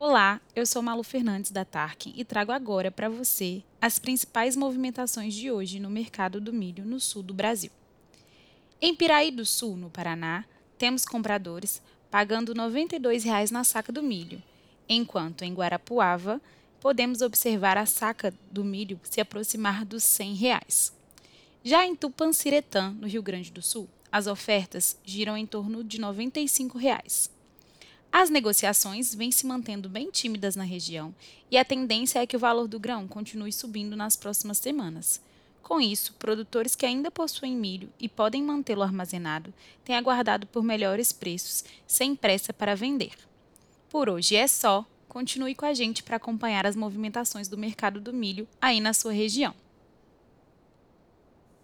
Olá, eu sou Malu Fernandes da Tarkin e trago agora para você as principais movimentações de hoje no mercado do milho no sul do Brasil. Em Piraí do Sul, no Paraná, temos compradores pagando R$ 92,00 na saca do milho, enquanto em Guarapuava podemos observar a saca do milho se aproximar dos 100 reais. Já em Tupanciretã, no Rio Grande do Sul, as ofertas giram em torno de R$ 95. As negociações vêm se mantendo bem tímidas na região e a tendência é que o valor do grão continue subindo nas próximas semanas. Com isso, produtores que ainda possuem milho e podem mantê-lo armazenado têm aguardado por melhores preços, sem pressa para vender. Por hoje é só. Continue com a gente para acompanhar as movimentações do mercado do milho aí na sua região.